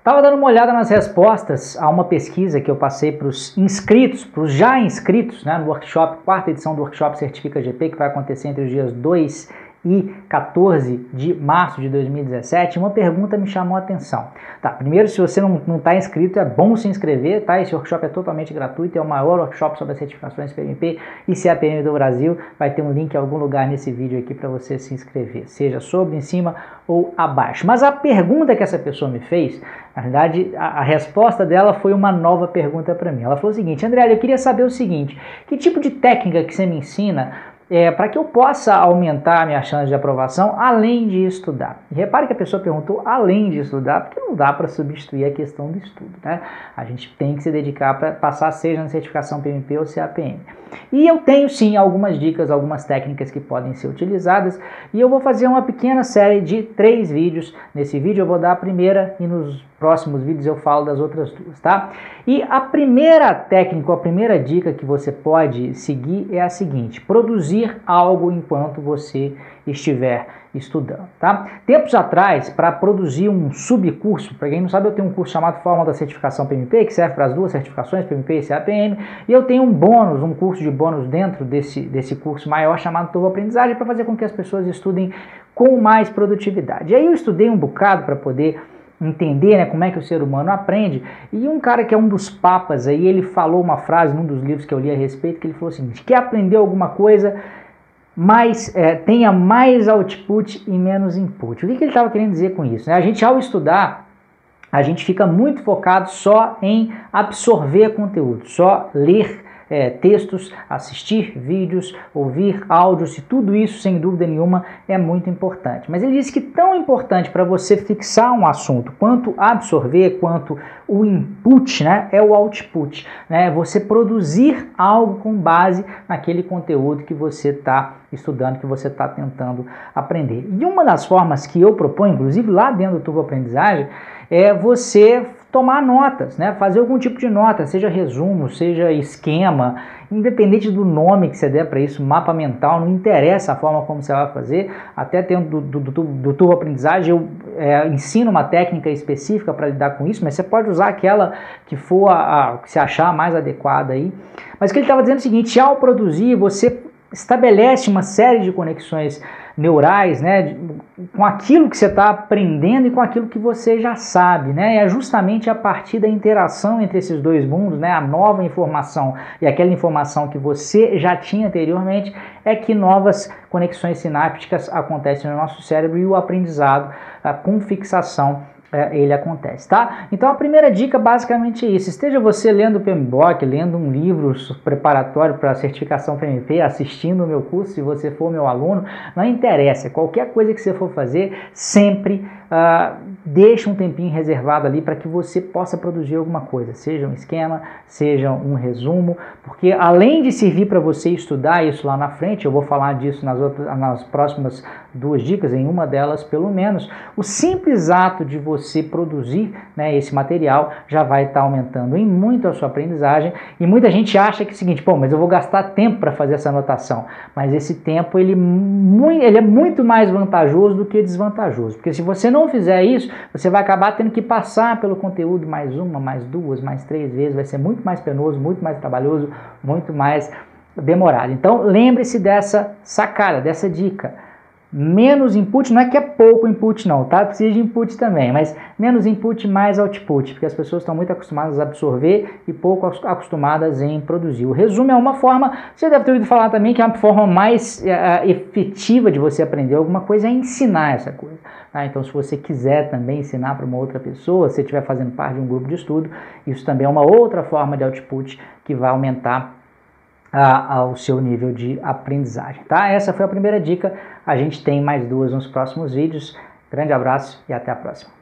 Estava dando uma olhada nas respostas a uma pesquisa que eu passei para os inscritos, para os já inscritos, né, no workshop, quarta edição do workshop Certifica GP, que vai acontecer entre os dias 2 e 14 de março de 2017, uma pergunta me chamou a atenção. Tá, primeiro, se você não está inscrito, é bom se inscrever, tá? Esse workshop é totalmente gratuito, é o maior workshop sobre certificações PMP e CAPM do Brasil. Vai ter um link em algum lugar nesse vídeo aqui para você se inscrever, seja sobre, em cima ou abaixo. Mas a pergunta que essa pessoa me fez, na verdade, a, a resposta dela foi uma nova pergunta para mim. Ela falou o seguinte, André, eu queria saber o seguinte, que tipo de técnica que você me ensina é, para que eu possa aumentar a minha chance de aprovação além de estudar. E repare que a pessoa perguntou além de estudar, porque não dá para substituir a questão do estudo. Né? A gente tem que se dedicar para passar, seja na certificação PMP ou CAPM. E eu tenho sim algumas dicas, algumas técnicas que podem ser utilizadas, e eu vou fazer uma pequena série de três vídeos. Nesse vídeo eu vou dar a primeira e nos próximos vídeos eu falo das outras duas, tá? E a primeira técnica, a primeira dica que você pode seguir é a seguinte: produzir algo enquanto você estiver estudando, tá? Tempos atrás, para produzir um subcurso, para quem não sabe, eu tenho um curso chamado Fórmula da Certificação PMP, que serve para as duas certificações, PMP e CAPM, e eu tenho um bônus, um curso de bônus dentro desse, desse curso maior chamado Turbo Aprendizagem, para fazer com que as pessoas estudem com mais produtividade. E aí eu estudei um bocado para poder entender né, como é que o ser humano aprende. E um cara que é um dos papas aí, ele falou uma frase num dos livros que eu li a respeito, que ele falou seguinte, quer aprender alguma coisa, mas é, tenha mais output e menos input. O que, que ele estava querendo dizer com isso? Né? A gente, ao estudar, a gente fica muito focado só em absorver conteúdo, só ler é, textos, assistir vídeos, ouvir áudios e tudo isso, sem dúvida nenhuma, é muito importante. Mas ele disse que tão importante para você fixar um assunto quanto absorver, quanto o input, né, é o output. Né, você produzir algo com base naquele conteúdo que você está estudando, que você está tentando aprender. E uma das formas que eu proponho, inclusive lá dentro do Turbo Aprendizagem, é você tomar notas, né? fazer algum tipo de nota, seja resumo, seja esquema, independente do nome que você der para isso, mapa mental, não interessa a forma como você vai fazer, até dentro do, do, do, do turbo aprendizagem eu é, ensino uma técnica específica para lidar com isso, mas você pode usar aquela que for a, a que você achar mais adequada aí. Mas o que ele estava dizendo é o seguinte, ao produzir, você estabelece uma série de conexões neurais, né, com aquilo que você está aprendendo e com aquilo que você já sabe, né? E é justamente a partir da interação entre esses dois mundos, né, a nova informação e aquela informação que você já tinha anteriormente, é que novas conexões sinápticas acontecem no nosso cérebro e o aprendizado com fixação é, ele acontece, tá? Então a primeira dica basicamente é isso. Esteja você lendo o PMBOK, lendo um livro preparatório para a certificação PMP, assistindo o meu curso, se você for meu aluno, não interessa. Qualquer coisa que você for fazer, sempre uh, deixe um tempinho reservado ali para que você possa produzir alguma coisa, seja um esquema, seja um resumo, porque além de servir para você estudar isso lá na frente, eu vou falar disso nas, outras, nas próximas duas dicas, em uma delas pelo menos, o simples ato de você produzir né, esse material já vai estar tá aumentando em muito a sua aprendizagem e muita gente acha que é o seguinte, pô, mas eu vou gastar tempo para fazer essa anotação, mas esse tempo ele, ele é muito mais vantajoso do que desvantajoso, porque se você não fizer isso, você vai acabar tendo que passar pelo conteúdo mais uma, mais duas, mais três vezes, vai ser muito mais penoso, muito mais trabalhoso, muito mais demorado. Então lembre-se dessa sacada, dessa dica menos input, não é que é pouco input não, tá? Precisa de input também, mas menos input, mais output, porque as pessoas estão muito acostumadas a absorver e pouco acostumadas em produzir. O resumo é uma forma, você deve ter ouvido falar também que é uma forma mais é, efetiva de você aprender alguma coisa é ensinar essa coisa. Tá? Então, se você quiser também ensinar para uma outra pessoa, se estiver fazendo parte de um grupo de estudo, isso também é uma outra forma de output que vai aumentar a, ao seu nível de aprendizagem. Tá? Essa foi a primeira dica. A gente tem mais duas nos próximos vídeos. Grande abraço e até a próxima.